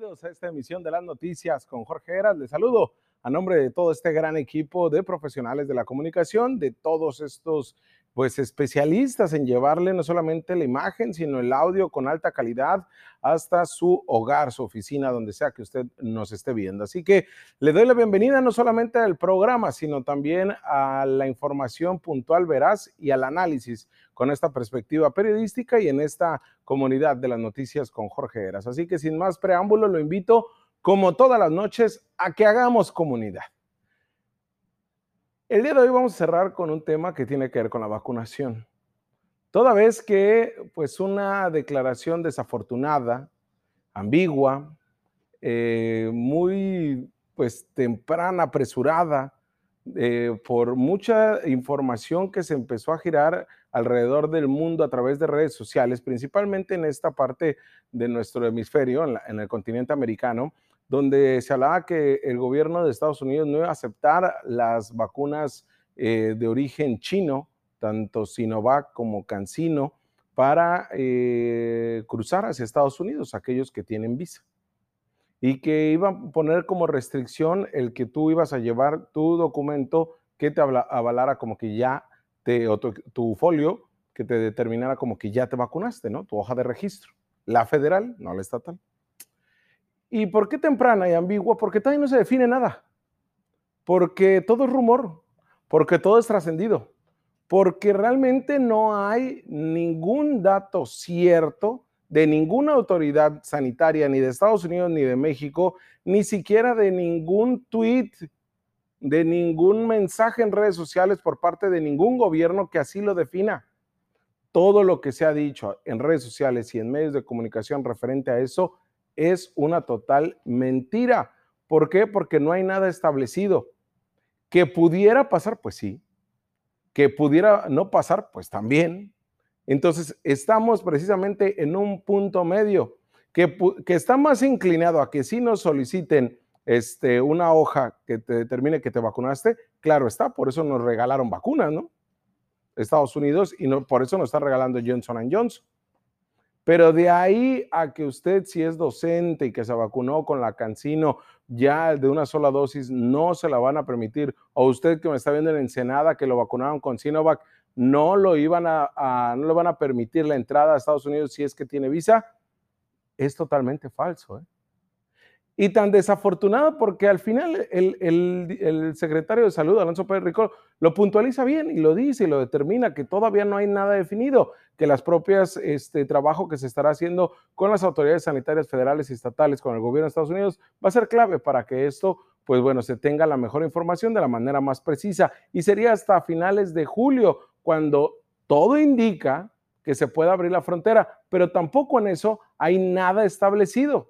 a esta emisión de las noticias con Jorge Heras. Les saludo a nombre de todo este gran equipo de profesionales de la comunicación, de todos estos pues especialistas en llevarle no solamente la imagen, sino el audio con alta calidad hasta su hogar, su oficina, donde sea que usted nos esté viendo. Así que le doy la bienvenida no solamente al programa, sino también a la información puntual, veraz y al análisis con esta perspectiva periodística y en esta comunidad de las noticias con Jorge Heras. Así que sin más preámbulo, lo invito, como todas las noches, a que hagamos comunidad. El día de hoy vamos a cerrar con un tema que tiene que ver con la vacunación. Toda vez que, pues, una declaración desafortunada, ambigua, eh, muy, pues, temprana, apresurada, eh, por mucha información que se empezó a girar alrededor del mundo a través de redes sociales, principalmente en esta parte de nuestro hemisferio, en el continente americano, donde se hablaba que el gobierno de Estados Unidos no iba a aceptar las vacunas eh, de origen chino, tanto Sinovac como CanSino, para eh, cruzar hacia Estados Unidos, aquellos que tienen visa. Y que iba a poner como restricción el que tú ibas a llevar tu documento que te avalara como que ya te, o tu, tu folio que te determinara como que ya te vacunaste, ¿no? Tu hoja de registro. La federal, no la estatal. ¿Y por qué temprana y ambigua? Porque todavía no se define nada. Porque todo es rumor, porque todo es trascendido, porque realmente no hay ningún dato cierto de ninguna autoridad sanitaria, ni de Estados Unidos, ni de México, ni siquiera de ningún tweet, de ningún mensaje en redes sociales por parte de ningún gobierno que así lo defina. Todo lo que se ha dicho en redes sociales y en medios de comunicación referente a eso es una total mentira. ¿Por qué? Porque no hay nada establecido. Que pudiera pasar, pues sí. Que pudiera no pasar, pues también. Entonces, estamos precisamente en un punto medio que, que está más inclinado a que si nos soliciten este, una hoja que te determine que te vacunaste, claro está, por eso nos regalaron vacunas, ¿no? Estados Unidos y por eso nos está regalando Johnson Johnson. Pero de ahí a que usted, si es docente y que se vacunó con la Cancino ya de una sola dosis, no se la van a permitir. O usted que me está viendo en Ensenada, que lo vacunaron con Sinovac, no lo iban a, no le van a permitir la entrada a Estados Unidos si es que tiene visa. Es totalmente falso. ¿eh? Y tan desafortunado porque al final el, secretario de Salud, Alonso Pérez Rico, lo puntualiza bien y lo dice y lo determina que todavía no hay nada definido, que las propias este, trabajo que se estará haciendo con las autoridades sanitarias federales y estatales, con el gobierno de Estados Unidos, va a ser clave para que esto, pues bueno, se tenga la mejor información de la manera más precisa. Y sería hasta finales de julio cuando todo indica que se pueda abrir la frontera, pero tampoco en eso hay nada establecido.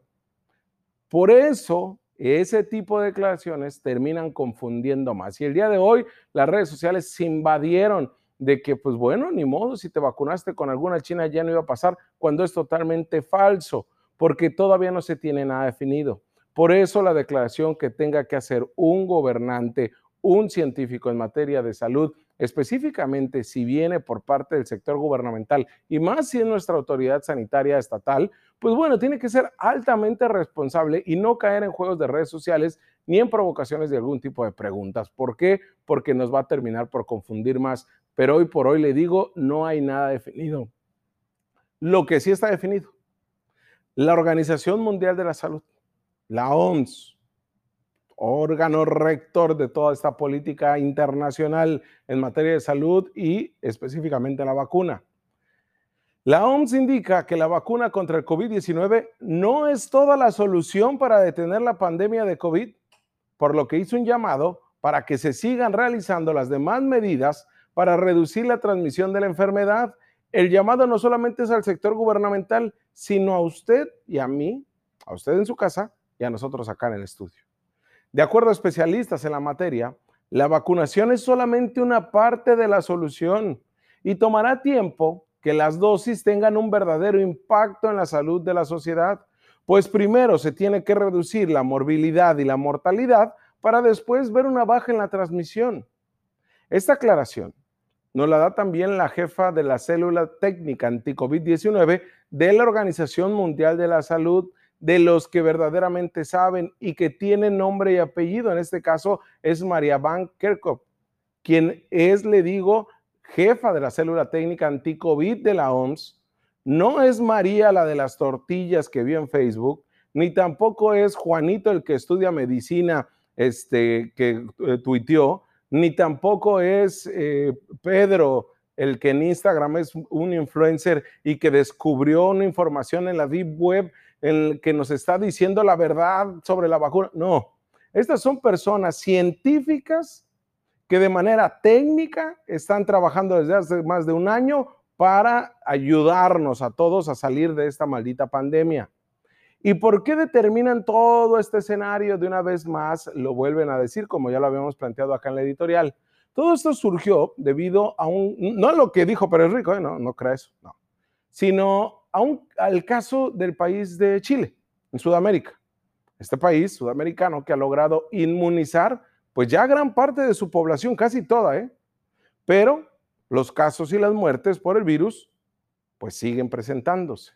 Por eso, ese tipo de declaraciones terminan confundiendo más. Y el día de hoy, las redes sociales se invadieron de que, pues bueno, ni modo, si te vacunaste con alguna china ya no iba a pasar, cuando es totalmente falso, porque todavía no se tiene nada definido. Por eso la declaración que tenga que hacer un gobernante, un científico en materia de salud, específicamente si viene por parte del sector gubernamental y más si es nuestra autoridad sanitaria estatal, pues bueno, tiene que ser altamente responsable y no caer en juegos de redes sociales ni en provocaciones de algún tipo de preguntas. ¿Por qué? Porque nos va a terminar por confundir más. Pero hoy por hoy le digo, no hay nada definido. Lo que sí está definido, la Organización Mundial de la Salud, la OMS, órgano rector de toda esta política internacional en materia de salud y específicamente la vacuna. La OMS indica que la vacuna contra el COVID-19 no es toda la solución para detener la pandemia de COVID, por lo que hizo un llamado para que se sigan realizando las demás medidas para reducir la transmisión de la enfermedad. El llamado no solamente es al sector gubernamental, sino a usted y a mí, a usted en su casa y a nosotros acá en el estudio. De acuerdo a especialistas en la materia, la vacunación es solamente una parte de la solución y tomará tiempo que las dosis tengan un verdadero impacto en la salud de la sociedad, pues primero se tiene que reducir la morbilidad y la mortalidad para después ver una baja en la transmisión. Esta aclaración nos la da también la jefa de la célula técnica anti-COVID-19 de la Organización Mundial de la Salud, de los que verdaderamente saben y que tienen nombre y apellido. En este caso es María Van Kerkhoff, quien es, le digo, jefa de la célula técnica anti-COVID de la OMS. No es María la de las tortillas que vio en Facebook, ni tampoco es Juanito el que estudia medicina este, que eh, tuiteó, ni tampoco es eh, Pedro el que en Instagram es un influencer y que descubrió una información en la Deep Web el que nos está diciendo la verdad sobre la vacuna. No, estas son personas científicas que de manera técnica están trabajando desde hace más de un año para ayudarnos a todos a salir de esta maldita pandemia. ¿Y por qué determinan todo este escenario? De una vez más, lo vuelven a decir, como ya lo habíamos planteado acá en la editorial. Todo esto surgió debido a un, no a lo que dijo Pérez Rico, ¿eh? no, no crees, no, sino a al caso del país de Chile, en Sudamérica. Este país sudamericano que ha logrado inmunizar, pues ya gran parte de su población, casi toda, ¿eh? Pero los casos y las muertes por el virus, pues siguen presentándose.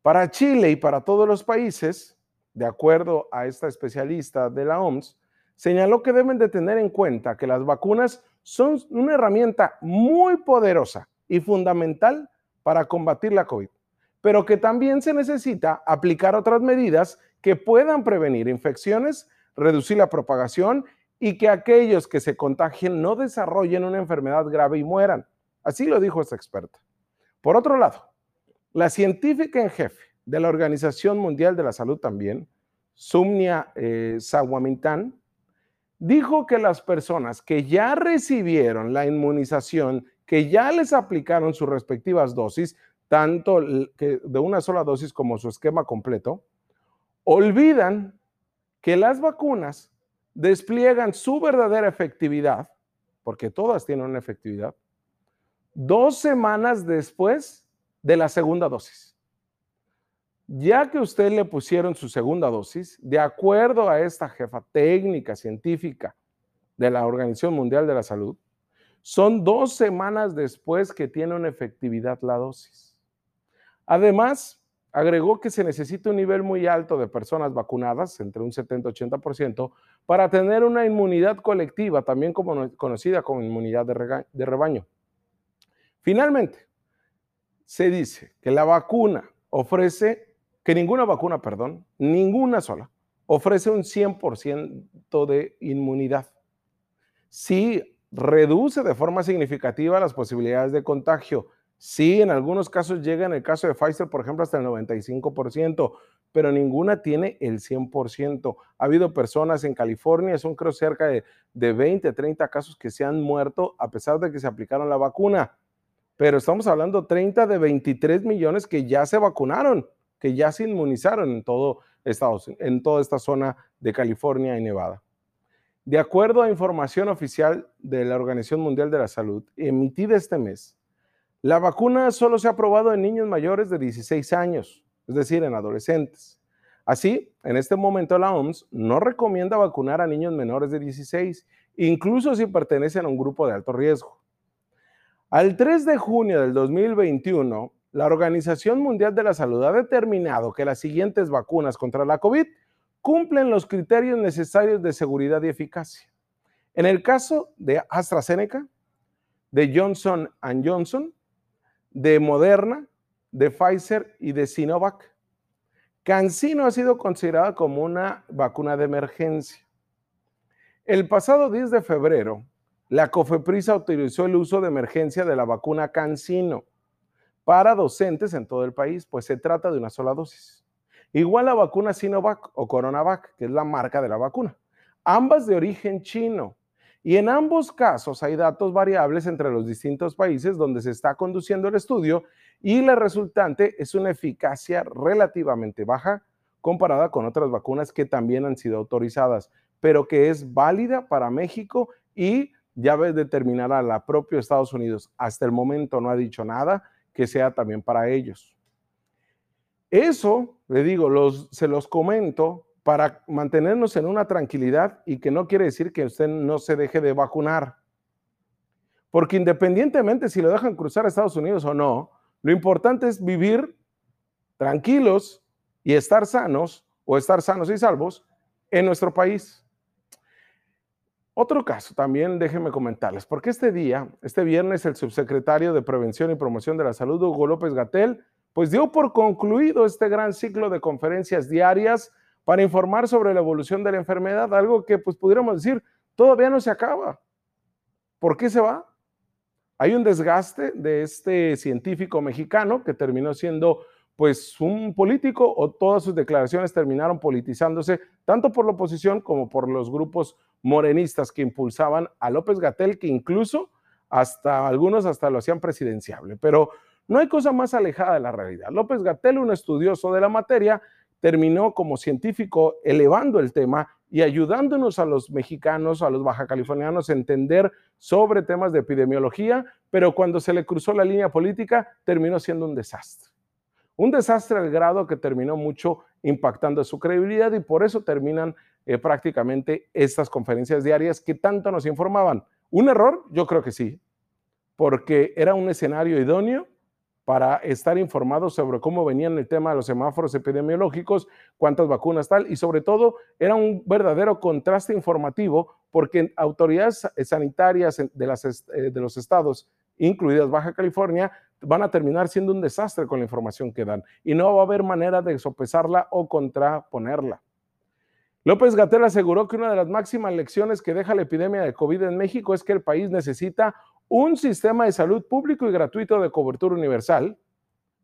Para Chile y para todos los países, de acuerdo a esta especialista de la OMS, señaló que deben de tener en cuenta que las vacunas son una herramienta muy poderosa y fundamental para combatir la COVID, pero que también se necesita aplicar otras medidas que puedan prevenir infecciones, reducir la propagación y que aquellos que se contagien no desarrollen una enfermedad grave y mueran. Así lo dijo esta experta. Por otro lado, la científica en jefe de la Organización Mundial de la Salud también, Sumnia eh, dijo que las personas que ya recibieron la inmunización, que ya les aplicaron sus respectivas dosis, tanto de una sola dosis como su esquema completo, olvidan que las vacunas despliegan su verdadera efectividad, porque todas tienen una efectividad, dos semanas después de la segunda dosis. Ya que usted le pusieron su segunda dosis, de acuerdo a esta jefa técnica científica de la Organización Mundial de la Salud, son dos semanas después que tiene una efectividad la dosis. Además, agregó que se necesita un nivel muy alto de personas vacunadas, entre un 70 y 80%, para tener una inmunidad colectiva, también conocida como inmunidad de rebaño. Finalmente, se dice que la vacuna ofrece, que ninguna vacuna, perdón, ninguna sola, ofrece un 100% de inmunidad. Sí, reduce de forma significativa las posibilidades de contagio. Sí, en algunos casos llega, en el caso de Pfizer, por ejemplo, hasta el 95%, pero ninguna tiene el 100%. Ha habido personas en California, son creo cerca de, de 20, 30 casos que se han muerto a pesar de que se aplicaron la vacuna pero estamos hablando 30 de 23 millones que ya se vacunaron, que ya se inmunizaron en todo Estados en toda esta zona de California y Nevada. De acuerdo a información oficial de la Organización Mundial de la Salud, emitida este mes, la vacuna solo se ha aprobado en niños mayores de 16 años, es decir, en adolescentes. Así, en este momento la OMS no recomienda vacunar a niños menores de 16, incluso si pertenecen a un grupo de alto riesgo. Al 3 de junio del 2021, la Organización Mundial de la Salud ha determinado que las siguientes vacunas contra la COVID cumplen los criterios necesarios de seguridad y eficacia. En el caso de AstraZeneca, de Johnson Johnson, de Moderna, de Pfizer y de Sinovac, CanSino ha sido considerada como una vacuna de emergencia. El pasado 10 de febrero, la COFEPRIS autorizó el uso de emergencia de la vacuna CanSino para docentes en todo el país, pues se trata de una sola dosis. Igual la vacuna Sinovac o Coronavac, que es la marca de la vacuna, ambas de origen chino. Y en ambos casos hay datos variables entre los distintos países donde se está conduciendo el estudio y la resultante es una eficacia relativamente baja comparada con otras vacunas que también han sido autorizadas, pero que es válida para México y ya determinará la propia Estados Unidos. Hasta el momento no ha dicho nada que sea también para ellos. Eso, le digo, se los comento para mantenernos en una tranquilidad y que no quiere decir que usted no se deje de vacunar. Porque independientemente si lo dejan cruzar a Estados Unidos o no, lo importante es vivir tranquilos y estar sanos o estar sanos y salvos en nuestro país. Otro caso también déjenme comentarles, porque este día, este viernes, el subsecretario de Prevención y Promoción de la Salud, Hugo López Gatel, pues dio por concluido este gran ciclo de conferencias diarias para informar sobre la evolución de la enfermedad, algo que pues pudiéramos decir todavía no se acaba. ¿Por qué se va? Hay un desgaste de este científico mexicano que terminó siendo pues un político o todas sus declaraciones terminaron politizándose tanto por la oposición como por los grupos morenistas que impulsaban a López Gatel, que incluso hasta algunos hasta lo hacían presidenciable. Pero no hay cosa más alejada de la realidad. López Gatel, un estudioso de la materia, terminó como científico elevando el tema y ayudándonos a los mexicanos, a los baja californianos a entender sobre temas de epidemiología, pero cuando se le cruzó la línea política terminó siendo un desastre. Un desastre al grado que terminó mucho impactando su credibilidad y por eso terminan eh, prácticamente estas conferencias diarias que tanto nos informaban. ¿Un error? Yo creo que sí, porque era un escenario idóneo para estar informados sobre cómo venían el tema de los semáforos epidemiológicos, cuántas vacunas tal, y sobre todo era un verdadero contraste informativo porque autoridades sanitarias de, las, eh, de los estados, incluidas Baja California, van a terminar siendo un desastre con la información que dan y no va a haber manera de sopesarla o contraponerla. López Gatel aseguró que una de las máximas lecciones que deja la epidemia de COVID en México es que el país necesita un sistema de salud público y gratuito de cobertura universal.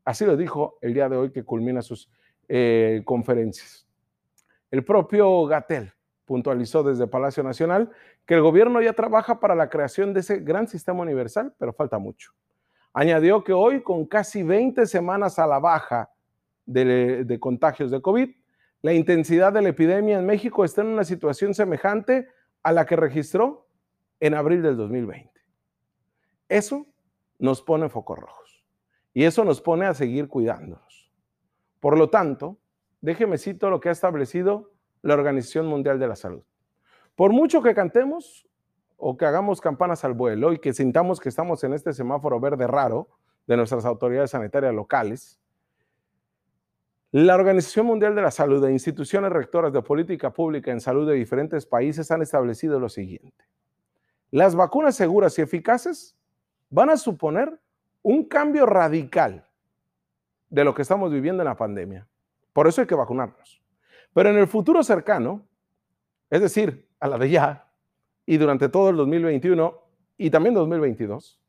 Así lo dijo el día de hoy que culmina sus eh, conferencias. El propio Gatel puntualizó desde Palacio Nacional que el gobierno ya trabaja para la creación de ese gran sistema universal, pero falta mucho. Añadió que hoy, con casi 20 semanas a la baja de, contagios de COVID, la intensidad de la epidemia en México está en una situación semejante a la que registró en abril del 2020. Eso nos pone focos rojos y eso nos pone a seguir cuidándonos. Por lo tanto, déjeme cito lo que ha establecido la Organización Mundial de la Salud. Por mucho que cantemos, o que hagamos campanas al vuelo y que sintamos que estamos en este semáforo verde raro de nuestras autoridades sanitarias locales, la Organización Mundial de la Salud e instituciones rectoras de política pública en salud de diferentes países han establecido lo siguiente. Las vacunas seguras y eficaces van a suponer un cambio radical de lo que estamos viviendo en la pandemia. Por eso hay que vacunarnos. Pero en el futuro cercano, es decir, a la de ya, y durante todo el 2021 y también 2022,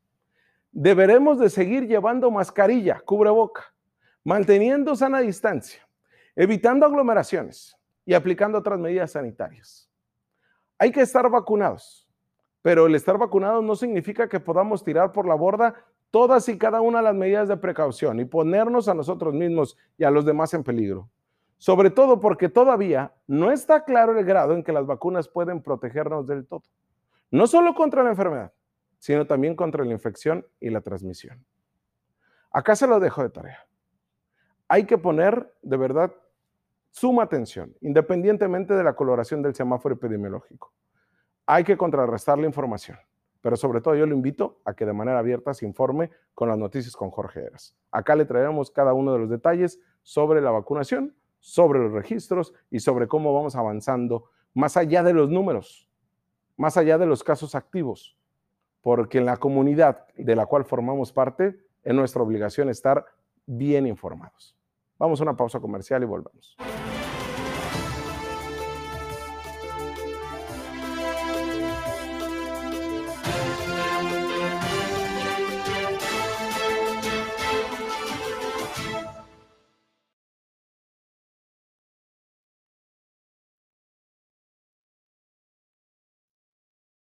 deberemos de seguir llevando mascarilla, cubreboca, manteniendo sana distancia, evitando aglomeraciones y aplicando otras medidas sanitarias. Hay que estar vacunados, pero el estar vacunados no significa que podamos tirar por la borda todas y cada una de las medidas de precaución y ponernos a nosotros mismos y a los demás en peligro sobre todo porque todavía no está claro el grado en que las vacunas pueden protegernos del todo, no solo contra la enfermedad, sino también contra la infección y la transmisión. Acá se lo dejo de tarea. Hay que poner de verdad suma atención, independientemente de la coloración del semáforo epidemiológico. Hay que contrarrestar la información, pero sobre todo yo lo invito a que de manera abierta se informe con las noticias con Jorge Eras. Acá le traeremos cada uno de los detalles sobre la vacunación sobre los registros y sobre cómo vamos avanzando más allá de los números, más allá de los casos activos, porque en la comunidad de la cual formamos parte es nuestra obligación estar bien informados. Vamos a una pausa comercial y volvemos.